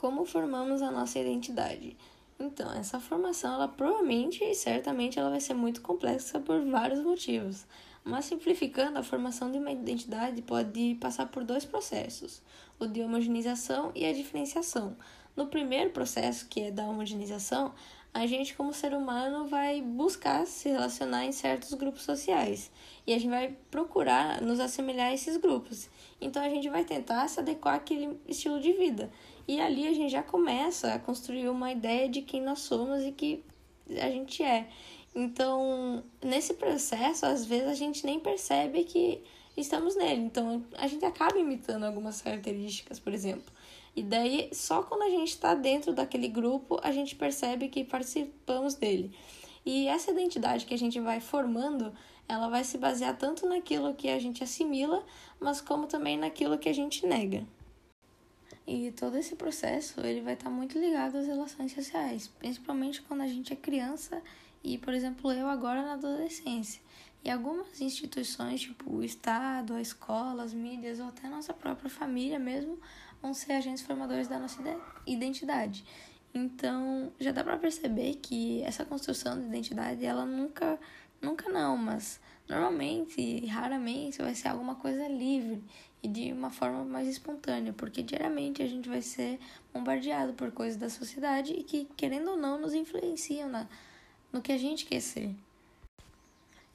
como formamos a nossa identidade. Então, essa formação, ela provavelmente e certamente ela vai ser muito complexa por vários motivos. Mas simplificando, a formação de uma identidade pode passar por dois processos: o de homogeneização e a diferenciação. No primeiro processo, que é da homogeneização, a gente, como ser humano, vai buscar se relacionar em certos grupos sociais e a gente vai procurar nos assemelhar a esses grupos. Então, a gente vai tentar se adequar àquele estilo de vida. E ali a gente já começa a construir uma ideia de quem nós somos e que a gente é. Então, nesse processo, às vezes a gente nem percebe que estamos nele. Então, a gente acaba imitando algumas características, por exemplo. E daí, só quando a gente está dentro daquele grupo, a gente percebe que participamos dele. E essa identidade que a gente vai formando, ela vai se basear tanto naquilo que a gente assimila, mas como também naquilo que a gente nega. E todo esse processo, ele vai estar tá muito ligado às relações sociais, principalmente quando a gente é criança e, por exemplo, eu agora na adolescência. E algumas instituições, tipo o Estado, a escola, as mídias ou até a nossa própria família mesmo, vão ser agentes formadores da nossa identidade. Então, já dá para perceber que essa construção de identidade, ela nunca, nunca não, mas normalmente raramente vai ser alguma coisa livre e de uma forma mais espontânea, porque diariamente a gente vai ser bombardeado por coisas da sociedade e que, querendo ou não, nos influenciam na, no que a gente quer ser.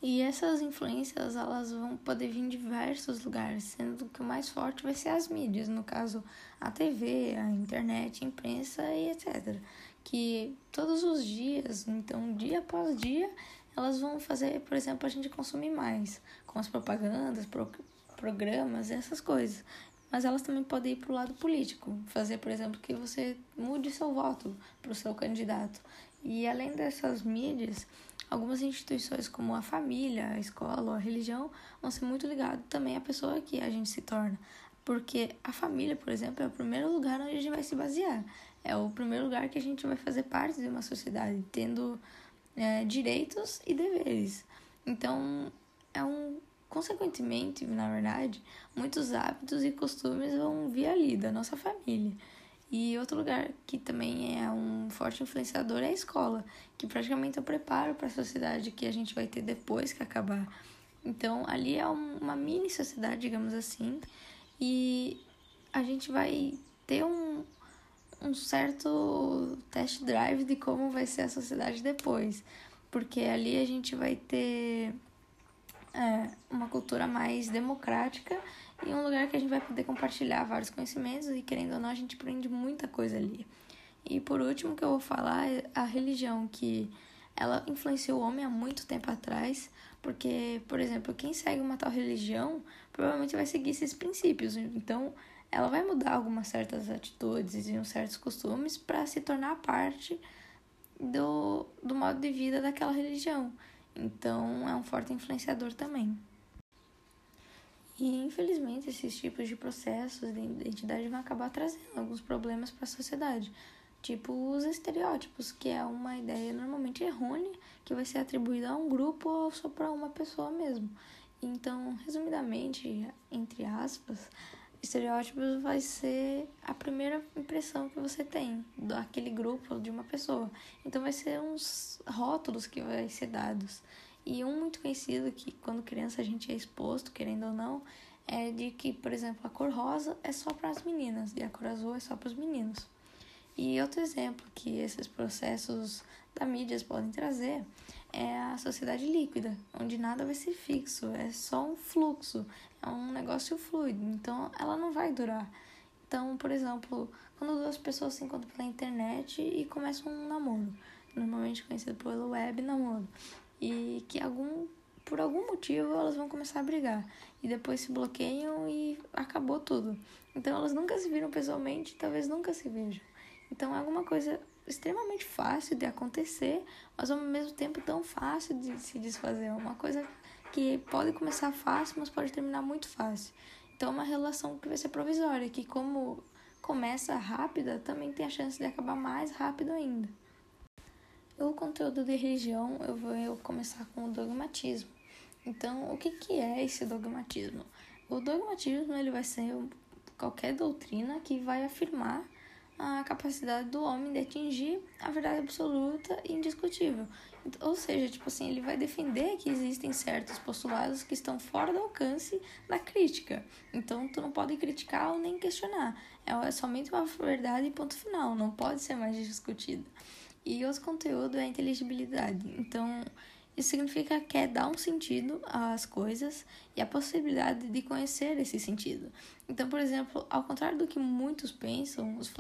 E essas influências elas vão poder vir em diversos lugares, sendo que o mais forte vai ser as mídias, no caso a TV, a internet, a imprensa e etc. Que todos os dias, então dia após dia, elas vão fazer, por exemplo, a gente consumir mais, com as propagandas, pro, programas, essas coisas. Mas elas também podem ir para o lado político, fazer, por exemplo, que você mude seu voto para o seu candidato. E além dessas mídias, Algumas instituições, como a família, a escola, a religião, vão ser muito ligadas também à pessoa que a gente se torna. Porque a família, por exemplo, é o primeiro lugar onde a gente vai se basear. É o primeiro lugar que a gente vai fazer parte de uma sociedade, tendo é, direitos e deveres. Então, é um. Consequentemente, na verdade, muitos hábitos e costumes vão vir ali da nossa família. E outro lugar que também é um forte influenciador é a escola, que praticamente o preparo para a sociedade que a gente vai ter depois que acabar. Então, ali é uma mini sociedade, digamos assim, e a gente vai ter um, um certo test drive de como vai ser a sociedade depois, porque ali a gente vai ter é, uma cultura mais democrática e um lugar que a gente vai poder compartilhar vários conhecimentos e querendo ou não a gente aprende muita coisa ali. E por último que eu vou falar é a religião que ela influenciou o homem há muito tempo atrás, porque, por exemplo, quem segue uma tal religião provavelmente vai seguir esses princípios. Então, ela vai mudar algumas certas atitudes e uns certos costumes para se tornar parte do, do modo de vida daquela religião. Então, é um forte influenciador também. E infelizmente esses tipos de processos de identidade vão acabar trazendo alguns problemas para a sociedade, tipo os estereótipos, que é uma ideia normalmente errônea que vai ser atribuída a um grupo ou só para uma pessoa mesmo. Então, resumidamente, entre aspas, estereótipos vai ser a primeira impressão que você tem daquele grupo de uma pessoa. Então vai ser uns rótulos que vai ser dados. E um muito conhecido que quando criança a gente é exposto, querendo ou não, é de que, por exemplo, a cor rosa é só para as meninas e a cor azul é só para os meninos. E outro exemplo que esses processos da mídia podem trazer é a sociedade líquida, onde nada vai ser fixo, é só um fluxo, é um negócio fluido, então ela não vai durar. Então, por exemplo, quando duas pessoas se encontram pela internet e começam um namoro, normalmente conhecido pelo web namoro, e que algum por algum motivo elas vão começar a brigar e depois se bloqueiam e acabou tudo. Então elas nunca se viram pessoalmente, talvez nunca se vejam. Então é alguma coisa extremamente fácil de acontecer, mas ao mesmo tempo tão fácil de se desfazer. Uma coisa que pode começar fácil, mas pode terminar muito fácil. Então é uma relação que vai ser provisória, que como começa rápida, também tem a chance de acabar mais rápido ainda. O conteúdo de religião, eu vou começar com o dogmatismo. Então, o que, que é esse dogmatismo? O dogmatismo ele vai ser qualquer doutrina que vai afirmar a capacidade do homem de atingir a verdade absoluta e indiscutível. Ou seja, tipo assim, ele vai defender que existem certos postulados que estão fora do alcance da crítica. Então, tu não pode criticar ou nem questionar. É somente uma verdade e ponto final, não pode ser mais discutida. E outro conteúdo é inteligibilidade. Então, isso significa que é dar um sentido às coisas e a possibilidade de conhecer esse sentido. Então, por exemplo, ao contrário do que muitos pensam, os,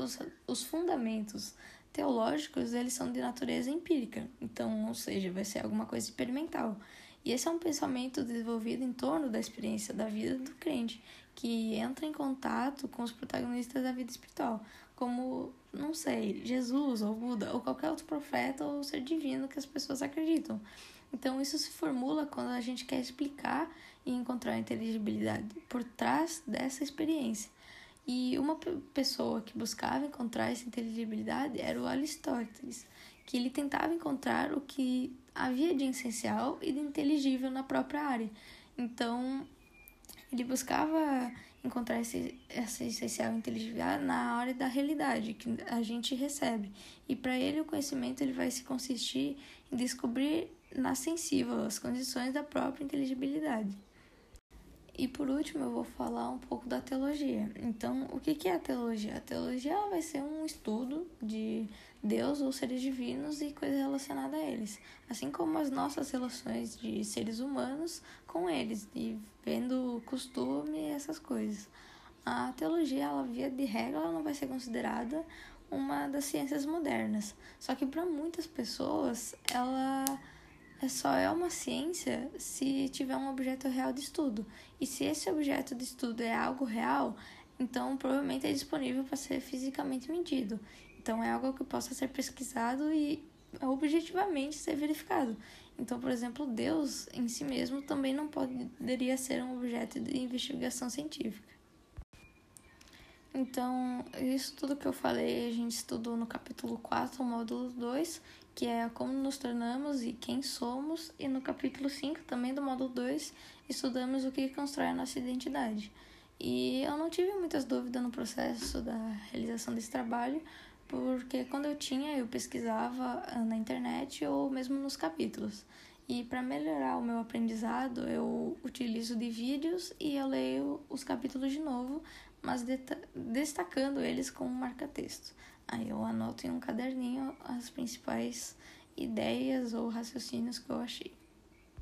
os fundamentos teológicos eles são de natureza empírica. Então, ou seja, vai ser alguma coisa experimental. E esse é um pensamento desenvolvido em torno da experiência da vida do crente, que entra em contato com os protagonistas da vida espiritual, como, não sei, Jesus ou Buda ou qualquer outro profeta ou ser divino que as pessoas acreditam. Então, isso se formula quando a gente quer explicar e encontrar a inteligibilidade por trás dessa experiência. E uma pessoa que buscava encontrar essa inteligibilidade era o Aristóteles, que ele tentava encontrar o que havia de essencial e de inteligível na própria área. Então, ele buscava encontrar esse, essa essencial inteligibilidade na área da realidade que a gente recebe. E para ele o conhecimento ele vai se consistir em descobrir na sensível as condições da própria inteligibilidade. E por último, eu vou falar um pouco da teologia. Então, o que é a teologia? A teologia vai ser um estudo de Deus ou seres divinos e coisas relacionadas a eles, assim como as nossas relações de seres humanos com eles, e vendo costume e essas coisas. A teologia, ela via de regra, ela não vai ser considerada uma das ciências modernas. Só que para muitas pessoas, ela só é uma ciência se tiver um objeto real de estudo. E se esse objeto de estudo é algo real, então provavelmente é disponível para ser fisicamente medido. Então é algo que possa ser pesquisado e objetivamente ser verificado. Então, por exemplo, Deus em si mesmo também não poderia ser um objeto de investigação científica. Então, isso tudo que eu falei, a gente estudou no capítulo 4, módulo 2, que é como nos tornamos e quem somos, e no capítulo 5, também do módulo 2, estudamos o que constrói a nossa identidade. E eu não tive muitas dúvidas no processo da realização desse trabalho, porque quando eu tinha, eu pesquisava na internet ou mesmo nos capítulos. E para melhorar o meu aprendizado, eu utilizo de vídeos e eu leio os capítulos de novo, mas destacando eles com um marca-texto. Aí eu anoto em um caderninho as principais ideias ou raciocínios que eu achei.